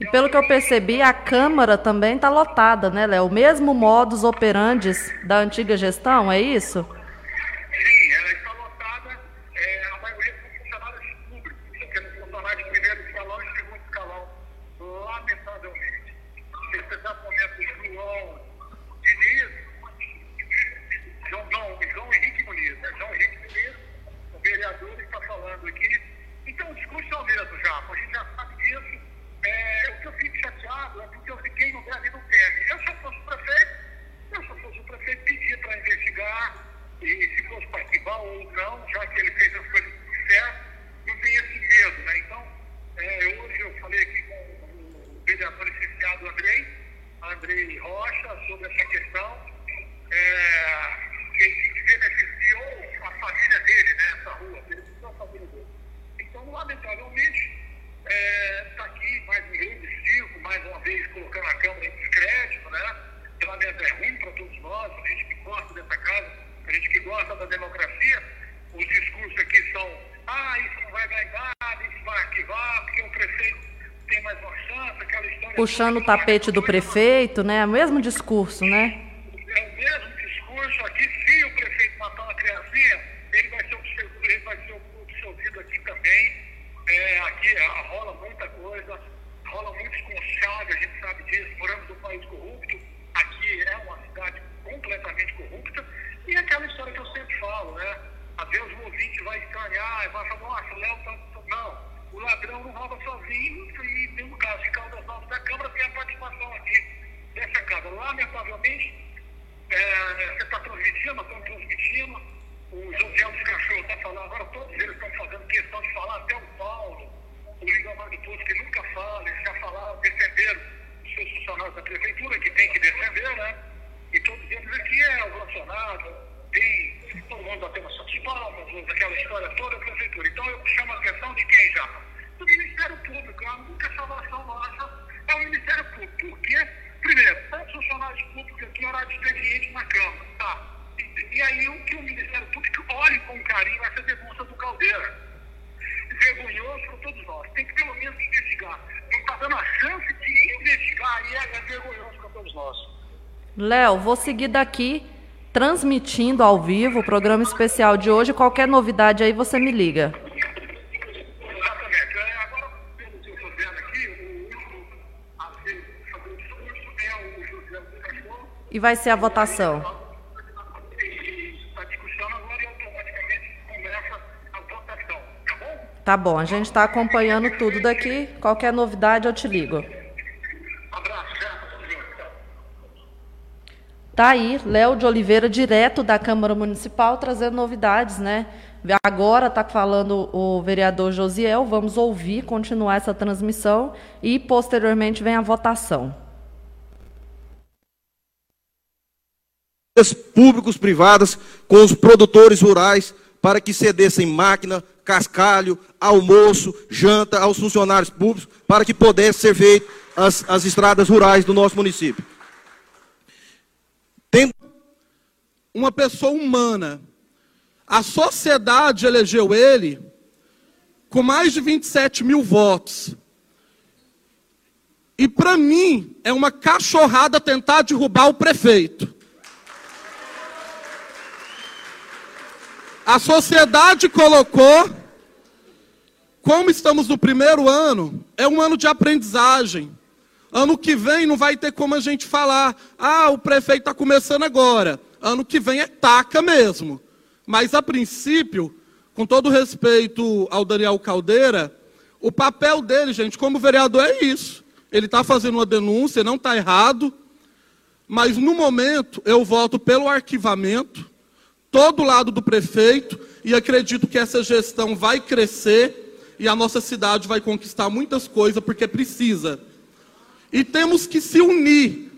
E pelo que eu percebi, a Câmara também está lotada, né, Léo? O mesmo modus operandi da antiga gestão, é isso? Puxando o tapete do prefeito, né? O mesmo discurso, né? É o mesmo discurso aqui, se o prefeito matar uma criancinha, ele vai ser, observ- ele vai ser absolvido aqui também. É, aqui ah, rola muita coisa, rola muitos conchados, a gente sabe disso. Moramos num país corrupto, aqui é uma cidade completamente corrupta. E aquela história que eu sempre falo, né? Às vezes o ouvinte vai estranhar, vai falar, nossa, o Léo tá. Não, o ladrão não rouba sozinho, e no caso de Caldas Novas da Câmara tem a participação aqui dessa casa. Lamentavelmente, é, você está transmitindo, nós estamos transmitindo. O José dos Cachorros está falando, agora todos eles estão fazendo questão de falar, até o Paulo, o Lindomar do Poço, que nunca fala, eles já falaram, defenderam os seus funcionários da prefeitura, que tem que defender, né? E todos eles aqui é ovacionado, tem todo mundo batendo suas palmas, aquela história toda da prefeitura. Então eu chamo a atenção de quem já? Do Ministério Público, a única salvação nossa é o Ministério Público. Por quê? Primeiro, tantos funcionários públicos aqui, horário de expediente na Câmara, tá? E, e aí o que o Ministério Público olhe com carinho essa denúncia do Caldeira. Vergonhoso para todos nós. Tem que pelo menos investigar. Não está dando a chance de investigar e é, é vergonhoso para todos nós. Léo, vou seguir daqui transmitindo ao vivo o programa especial de hoje. Qualquer novidade aí você me liga. É. E vai ser a votação. Tá? Tá bom, a gente está acompanhando tudo daqui. Qualquer novidade eu te ligo. Tá aí, Léo de Oliveira, direto da Câmara Municipal, trazendo novidades, né? Agora está falando o vereador Josiel, vamos ouvir, continuar essa transmissão e posteriormente vem a votação. públicos privadas com os produtores rurais para que cedessem máquina, cascalho, almoço, janta aos funcionários públicos para que pudesse ser feito as, as estradas rurais do nosso município. Uma pessoa humana. A sociedade elegeu ele com mais de 27 mil votos. E para mim é uma cachorrada tentar derrubar o prefeito. A sociedade colocou, como estamos no primeiro ano, é um ano de aprendizagem. Ano que vem não vai ter como a gente falar, ah, o prefeito está começando agora. Ano que vem é taca mesmo. Mas a princípio, com todo respeito ao Daniel Caldeira, o papel dele, gente, como vereador é isso. Ele está fazendo uma denúncia, não está errado. Mas no momento eu voto pelo arquivamento, todo lado do prefeito, e acredito que essa gestão vai crescer e a nossa cidade vai conquistar muitas coisas, porque precisa. E temos que se unir.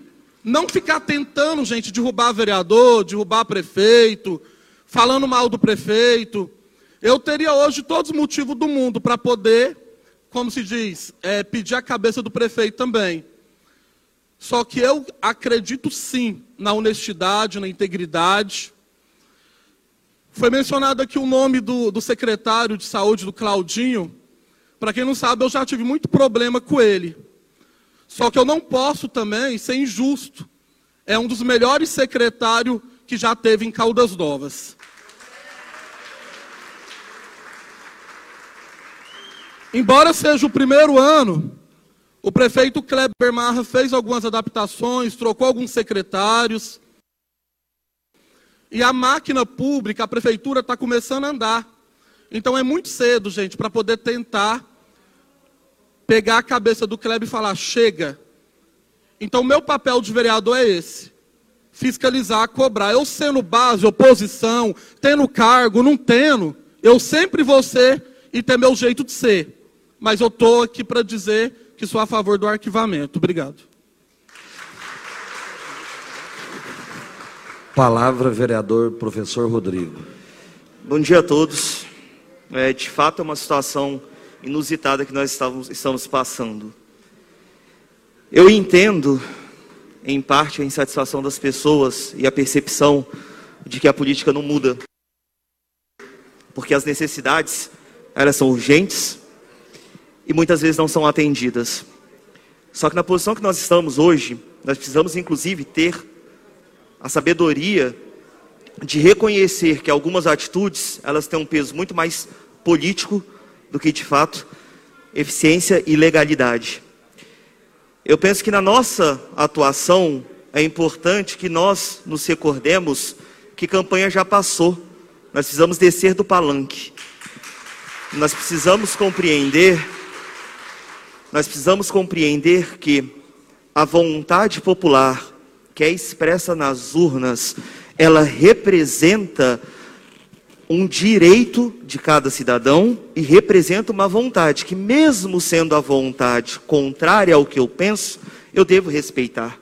Não ficar tentando, gente, derrubar vereador, derrubar prefeito, falando mal do prefeito. Eu teria hoje todos os motivos do mundo para poder, como se diz, é, pedir a cabeça do prefeito também. Só que eu acredito sim na honestidade, na integridade. Foi mencionado aqui o nome do, do secretário de saúde, do Claudinho. Para quem não sabe, eu já tive muito problema com ele. Só que eu não posso também ser injusto. É um dos melhores secretários que já teve em Caldas Novas. Embora seja o primeiro ano, o prefeito Kleber Marra fez algumas adaptações, trocou alguns secretários. E a máquina pública, a prefeitura, está começando a andar. Então é muito cedo, gente, para poder tentar pegar a cabeça do Kleber e falar: chega. Então, meu papel de vereador é esse: fiscalizar, cobrar. Eu sendo base, oposição, tendo cargo, não tendo, eu sempre vou ser e ter meu jeito de ser. Mas eu estou aqui para dizer que sou a favor do arquivamento. Obrigado. Palavra, vereador professor Rodrigo. Bom dia a todos. É, de fato, é uma situação inusitada que nós estamos, estamos passando. Eu entendo, em parte, a insatisfação das pessoas e a percepção de que a política não muda. Porque as necessidades, elas são urgentes e muitas vezes não são atendidas. Só que na posição que nós estamos hoje, nós precisamos inclusive ter a sabedoria de reconhecer que algumas atitudes, elas têm um peso muito mais político do que de fato eficiência e legalidade. Eu penso que na nossa atuação é importante que nós nos recordemos que campanha já passou. Nós precisamos descer do palanque. Nós precisamos compreender nós precisamos compreender que a vontade popular que é expressa nas urnas, ela representa um direito de cada cidadão e representa uma vontade que, mesmo sendo a vontade contrária ao que eu penso, eu devo respeitar.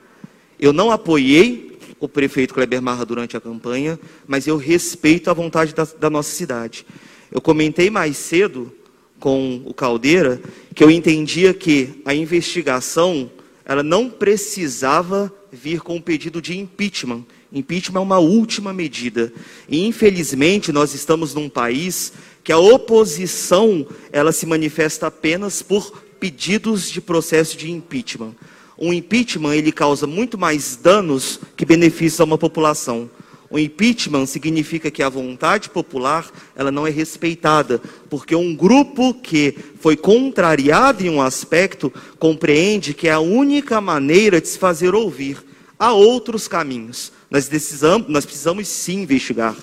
Eu não apoiei o prefeito Kleber Marra durante a campanha, mas eu respeito a vontade da, da nossa cidade. Eu comentei mais cedo com o Caldeira que eu entendia que a investigação ela não precisava vir com um pedido de impeachment. Impeachment é uma última medida. E infelizmente nós estamos num país que a oposição ela se manifesta apenas por pedidos de processo de impeachment. Um impeachment ele causa muito mais danos que benefícios a uma população. O impeachment significa que a vontade popular ela não é respeitada, porque um grupo que foi contrariado em um aspecto compreende que é a única maneira de se fazer ouvir. Há outros caminhos. Nós precisamos, nós precisamos sim investigar.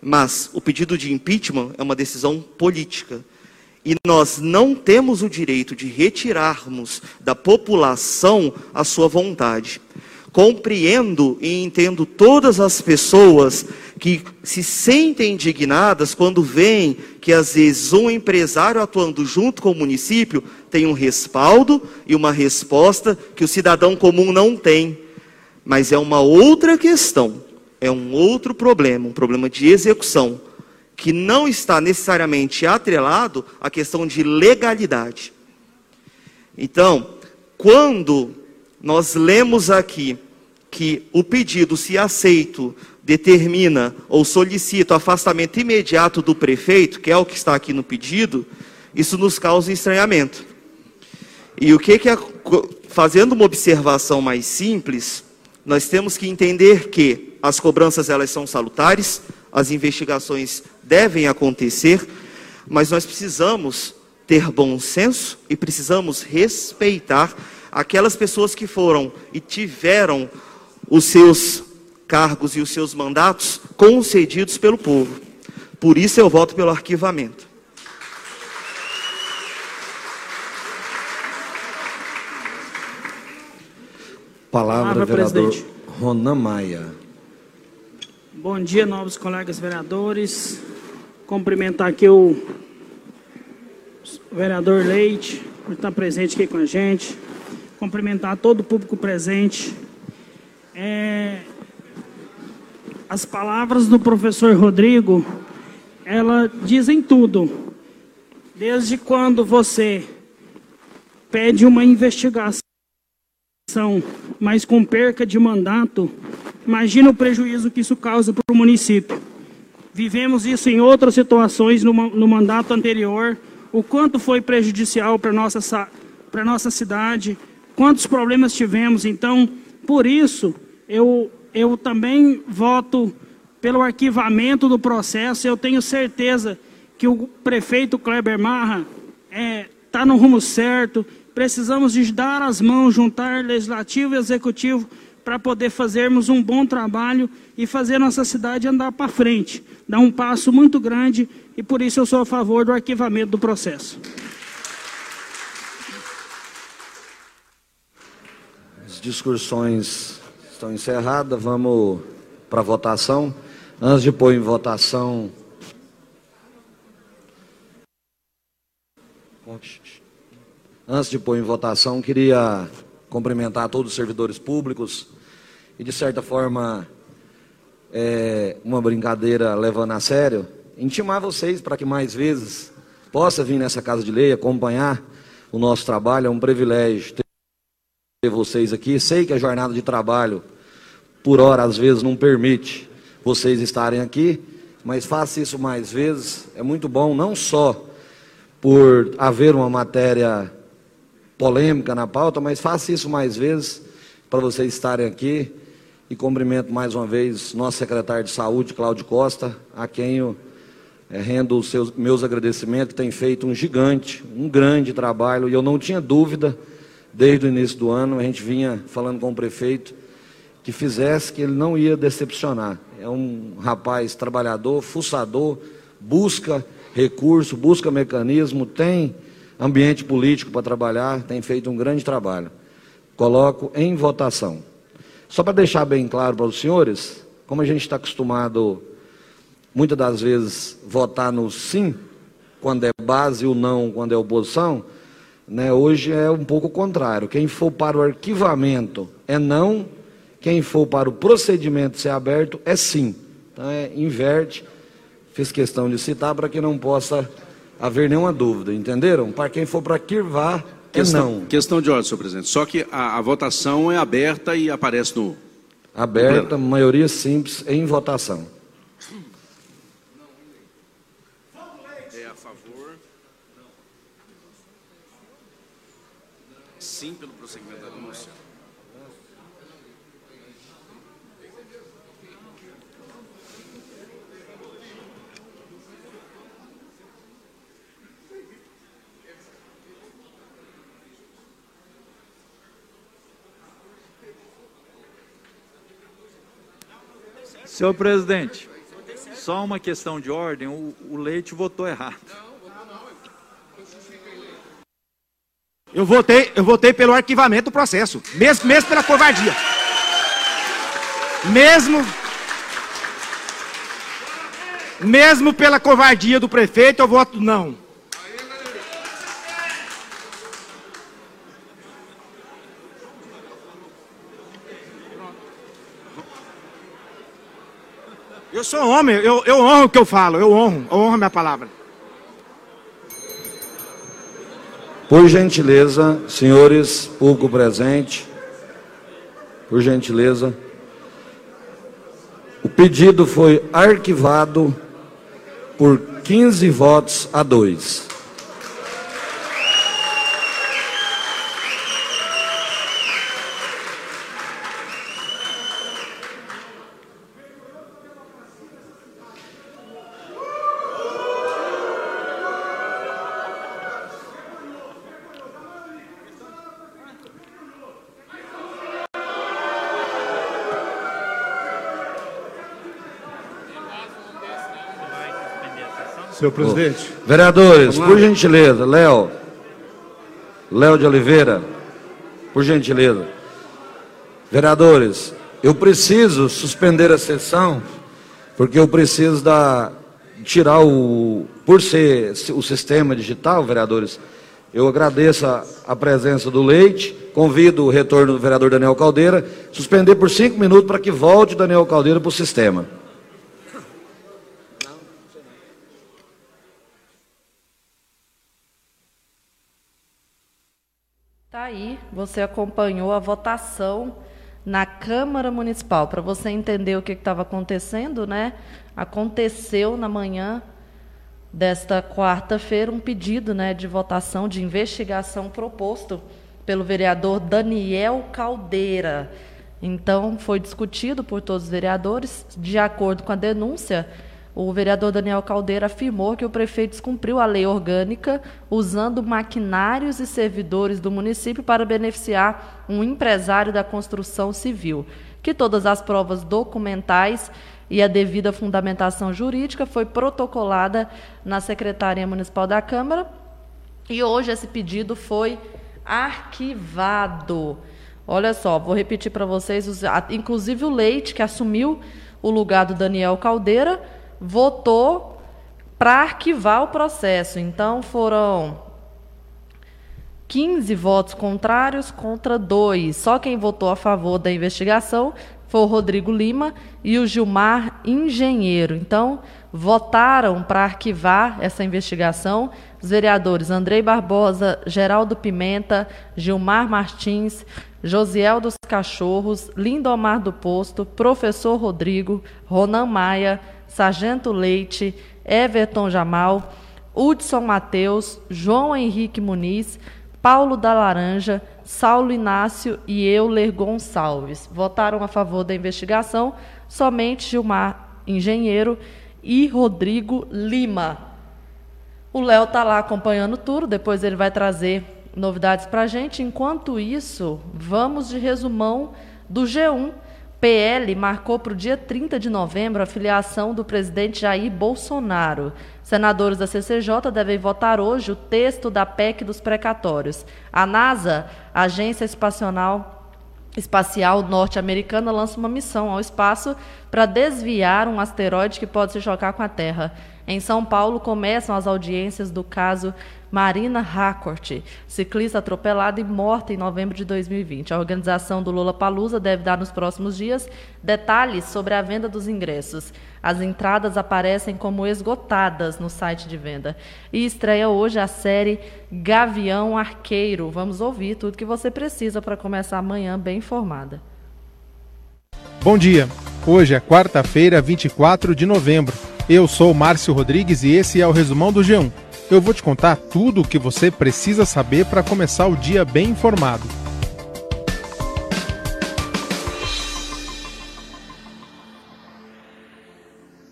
Mas o pedido de impeachment é uma decisão política. E nós não temos o direito de retirarmos da população a sua vontade compreendo e entendo todas as pessoas que se sentem indignadas quando veem que às vezes um empresário atuando junto com o município tem um respaldo e uma resposta que o cidadão comum não tem. Mas é uma outra questão, é um outro problema, um problema de execução, que não está necessariamente atrelado à questão de legalidade. Então, quando nós lemos aqui que o pedido, se aceito, determina ou solicita o afastamento imediato do prefeito, que é o que está aqui no pedido, isso nos causa estranhamento. E o que que é, fazendo uma observação mais simples, nós temos que entender que as cobranças elas são salutares, as investigações devem acontecer, mas nós precisamos ter bom senso e precisamos respeitar aquelas pessoas que foram e tiveram os seus cargos e os seus mandatos concedidos pelo povo. Por isso eu voto pelo arquivamento. Palavra, Palavra vereador presidente. Ronan Maia. Bom dia, novos colegas vereadores. Cumprimentar aqui o vereador Leite, por estar presente aqui com a gente cumprimentar todo o público presente. É, as palavras do professor Rodrigo, ela dizem tudo. Desde quando você pede uma investigação, mas com perca de mandato, imagina o prejuízo que isso causa para o município. Vivemos isso em outras situações no, no mandato anterior, o quanto foi prejudicial para nossa, nossa cidade, quantos problemas tivemos. Então, por isso, eu, eu também voto pelo arquivamento do processo. Eu tenho certeza que o prefeito Kleber Marra é, tá no rumo certo. Precisamos de dar as mãos, juntar legislativo e executivo para poder fazermos um bom trabalho e fazer nossa cidade andar para frente. Dar um passo muito grande e por isso eu sou a favor do arquivamento do processo. As discussões estão encerradas, vamos para a votação. Antes de pôr em votação. Antes de pôr em votação, queria cumprimentar todos os servidores públicos e, de certa forma, é, uma brincadeira levando a sério, intimar vocês para que mais vezes possa vir nessa casa de lei acompanhar o nosso trabalho. É um privilégio ter vocês aqui. Sei que a jornada de trabalho, por hora, às vezes não permite vocês estarem aqui, mas faça isso mais vezes. É muito bom, não só por haver uma matéria polêmica na pauta, mas faça isso mais vezes para vocês estarem aqui. E cumprimento mais uma vez nosso secretário de saúde, Cláudio Costa, a quem eu é, rendo os seus, meus agradecimentos, tem feito um gigante, um grande trabalho, e eu não tinha dúvida, desde o início do ano, a gente vinha falando com o prefeito, que fizesse que ele não ia decepcionar. É um rapaz trabalhador, fuçador, busca recurso, busca mecanismo, tem ambiente político para trabalhar, tem feito um grande trabalho. Coloco em votação. Só para deixar bem claro para os senhores, como a gente está acostumado, muitas das vezes, votar no sim, quando é base, o não, quando é oposição, né, hoje é um pouco o contrário. Quem for para o arquivamento é não, quem for para o procedimento ser aberto é sim. Então é, inverte. Fiz questão de citar para que não possa haver nenhuma dúvida, entenderam? Para quem for para é questão, não. Questão de ordem, senhor presidente. Só que a, a votação é aberta e aparece no. Aberta, no maioria simples, em votação. É a favor. Sim, pelo prosseguimento Senhor presidente, só uma questão de ordem, o, o Leite votou errado. Eu votei, eu votei pelo arquivamento do processo, mesmo, mesmo pela covardia. Mesmo mesmo pela covardia do prefeito, eu voto não. Eu sou homem, eu, eu honro o que eu falo, eu honro, eu honro a minha palavra. Por gentileza, senhores, público presente, por gentileza, o pedido foi arquivado por 15 votos a 2. Senhor presidente. Vereadores, por gentileza, Léo. Léo de Oliveira, por gentileza. Vereadores, eu preciso suspender a sessão, porque eu preciso da, tirar o. Por ser o sistema digital, vereadores, eu agradeço a, a presença do Leite, convido o retorno do vereador Daniel Caldeira, suspender por cinco minutos para que volte Daniel Caldeira para o sistema. Tá aí, você acompanhou a votação na Câmara Municipal. Para você entender o que estava acontecendo, né? Aconteceu na manhã desta quarta-feira um pedido né, de votação, de investigação proposto pelo vereador Daniel Caldeira. Então, foi discutido por todos os vereadores, de acordo com a denúncia, o vereador Daniel Caldeira afirmou que o prefeito descumpriu a lei orgânica usando maquinários e servidores do município para beneficiar um empresário da construção civil, que todas as provas documentais e a devida fundamentação jurídica foi protocolada na Secretaria Municipal da Câmara e hoje esse pedido foi arquivado. Olha só, vou repetir para vocês, inclusive o Leite, que assumiu o lugar do Daniel Caldeira, votou para arquivar o processo. Então foram 15 votos contrários contra dois. Só quem votou a favor da investigação foi o Rodrigo Lima e o Gilmar Engenheiro. Então, votaram para arquivar essa investigação os vereadores Andrei Barbosa, Geraldo Pimenta, Gilmar Martins, Josiel dos Cachorros, Lindomar do Posto, Professor Rodrigo, Ronan Maia, Sargento Leite, Everton Jamal, Hudson Mateus, João Henrique Muniz, Paulo da Laranja, Saulo Inácio e Euler Gonçalves. Votaram a favor da investigação somente Gilmar Engenheiro e Rodrigo Lima. O Léo está lá acompanhando tudo, depois ele vai trazer novidades para a gente. Enquanto isso, vamos de resumão do G1 PL marcou para o dia 30 de novembro a filiação do presidente Jair Bolsonaro. Senadores da CCJ devem votar hoje o texto da PEC dos precatórios. A NASA, Agência Espacial, Espacial Norte-Americana, lança uma missão ao espaço para desviar um asteroide que pode se chocar com a Terra. Em São Paulo, começam as audiências do caso Marina Harcourt, ciclista atropelada e morta em novembro de 2020. A organização do Lula Palusa deve dar nos próximos dias detalhes sobre a venda dos ingressos. As entradas aparecem como esgotadas no site de venda. E estreia hoje a série Gavião Arqueiro. Vamos ouvir tudo que você precisa para começar amanhã bem informada. Bom dia. Hoje é quarta-feira, 24 de novembro. Eu sou Márcio Rodrigues e esse é o resumão do G1 eu vou te contar tudo o que você precisa saber para começar o dia bem informado.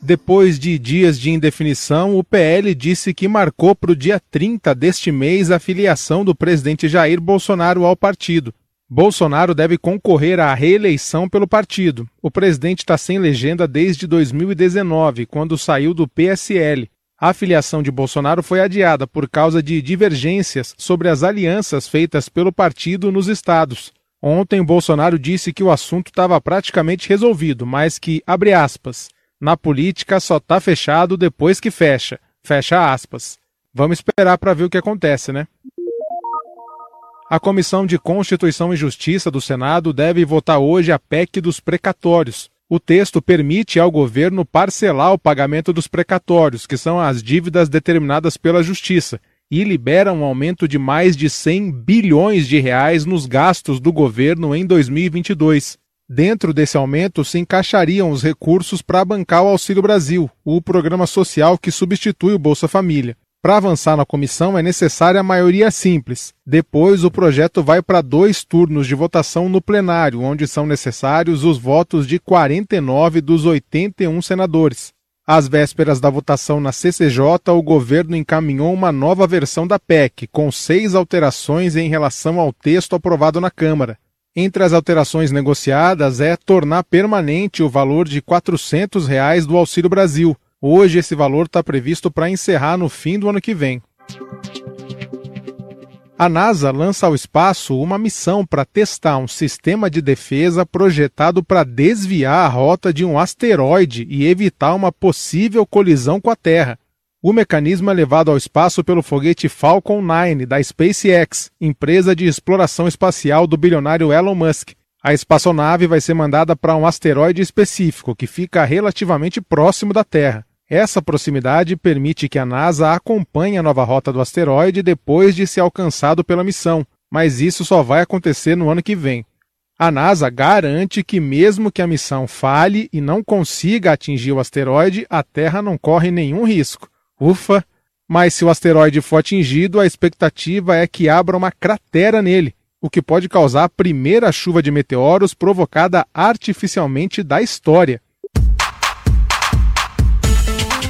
Depois de dias de indefinição, o PL disse que marcou para o dia 30 deste mês a filiação do presidente Jair Bolsonaro ao partido. Bolsonaro deve concorrer à reeleição pelo partido. O presidente está sem legenda desde 2019, quando saiu do PSL. A filiação de Bolsonaro foi adiada por causa de divergências sobre as alianças feitas pelo partido nos estados. Ontem, Bolsonaro disse que o assunto estava praticamente resolvido, mas que, abre aspas, na política só está fechado depois que fecha. Fecha aspas. Vamos esperar para ver o que acontece, né? A Comissão de Constituição e Justiça do Senado deve votar hoje a PEC dos precatórios, o texto permite ao governo parcelar o pagamento dos precatórios, que são as dívidas determinadas pela Justiça, e libera um aumento de mais de 100 bilhões de reais nos gastos do governo em 2022. Dentro desse aumento se encaixariam os recursos para bancar o Auxílio Brasil, o programa social que substitui o Bolsa Família. Para avançar na comissão é necessária a maioria simples. Depois, o projeto vai para dois turnos de votação no plenário, onde são necessários os votos de 49 dos 81 senadores. Às vésperas da votação na CCJ, o governo encaminhou uma nova versão da PEC, com seis alterações em relação ao texto aprovado na Câmara. Entre as alterações negociadas é tornar permanente o valor de 400 reais do Auxílio Brasil Hoje esse valor está previsto para encerrar no fim do ano que vem. A NASA lança ao espaço uma missão para testar um sistema de defesa projetado para desviar a rota de um asteroide e evitar uma possível colisão com a Terra. O mecanismo é levado ao espaço pelo foguete Falcon 9 da SpaceX, empresa de exploração espacial do bilionário Elon Musk. A espaçonave vai ser mandada para um asteroide específico que fica relativamente próximo da Terra. Essa proximidade permite que a NASA acompanhe a nova rota do asteroide depois de ser alcançado pela missão, mas isso só vai acontecer no ano que vem. A NASA garante que, mesmo que a missão falhe e não consiga atingir o asteroide, a Terra não corre nenhum risco. Ufa! Mas se o asteroide for atingido, a expectativa é que abra uma cratera nele. o que pode causar a primeira chuva de meteoros provocada artificialmente da história.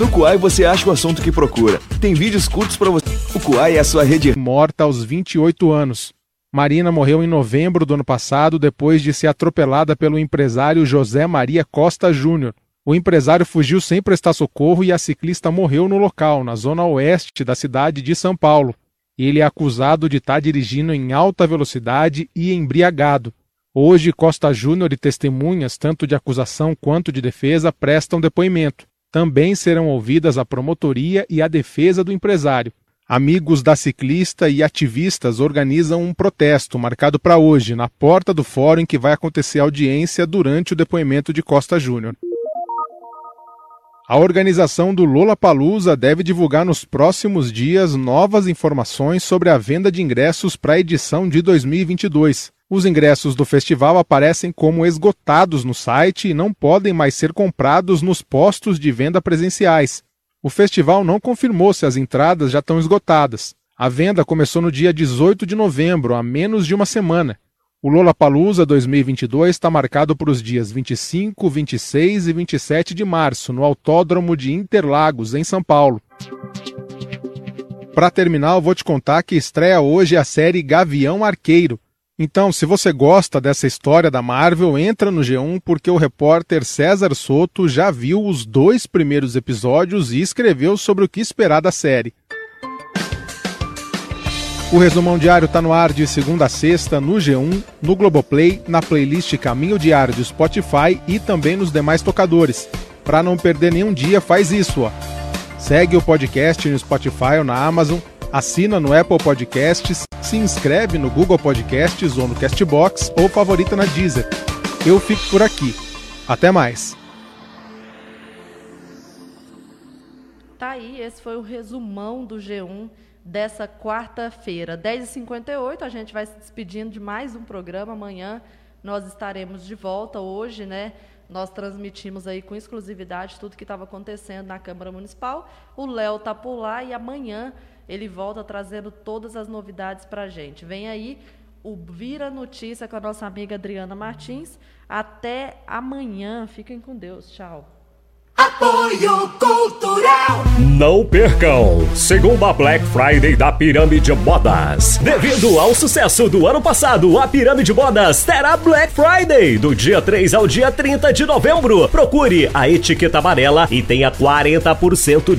No Kuai você acha o assunto que procura. Tem vídeos curtos para você. O Kuai é a sua rede. Morta aos 28 anos. Marina morreu em novembro do ano passado depois de ser atropelada pelo empresário José Maria Costa Júnior. O empresário fugiu sem prestar socorro e a ciclista morreu no local, na zona oeste da cidade de São Paulo. Ele é acusado de estar dirigindo em alta velocidade e embriagado. Hoje, Costa Júnior e testemunhas, tanto de acusação quanto de defesa, prestam depoimento. Também serão ouvidas a promotoria e a defesa do empresário. Amigos da ciclista e ativistas organizam um protesto marcado para hoje, na porta do fórum em que vai acontecer audiência durante o depoimento de Costa Júnior. A organização do Lola Palusa deve divulgar nos próximos dias novas informações sobre a venda de ingressos para a edição de 2022. Os ingressos do festival aparecem como esgotados no site e não podem mais ser comprados nos postos de venda presenciais. O festival não confirmou se as entradas já estão esgotadas. A venda começou no dia 18 de novembro, há menos de uma semana. O Lola Palusa 2022 está marcado para os dias 25, 26 e 27 de março, no Autódromo de Interlagos, em São Paulo. Para terminar, eu vou te contar que estreia hoje a série Gavião Arqueiro. Então, se você gosta dessa história da Marvel, entra no G1 porque o repórter César Soto já viu os dois primeiros episódios e escreveu sobre o que esperar da série. O resumão diário está no ar de segunda a sexta no G1, no Globoplay, na playlist Caminho Diário do Spotify e também nos demais tocadores. Para não perder nenhum dia, faz isso, ó. Segue o podcast no Spotify ou na Amazon assina no Apple Podcasts, se inscreve no Google Podcasts ou no Castbox ou favorita na Deezer. Eu fico por aqui. Até mais. Tá aí, esse foi o resumão do G1 dessa quarta-feira, 10h58. A gente vai se despedindo de mais um programa. Amanhã nós estaremos de volta. Hoje, né? Nós transmitimos aí com exclusividade tudo que estava acontecendo na Câmara Municipal. O Léo tá por lá e amanhã ele volta trazendo todas as novidades para a gente. Vem aí o Vira Notícia com a nossa amiga Adriana Martins. Até amanhã. Fiquem com Deus. Tchau. Apoio Cultural. Não percam! Segunda Black Friday da Pirâmide Modas. Devido ao sucesso do ano passado, a Pirâmide Modas terá Black Friday do dia 3 ao dia 30 de novembro. Procure a etiqueta amarela e tenha 40% de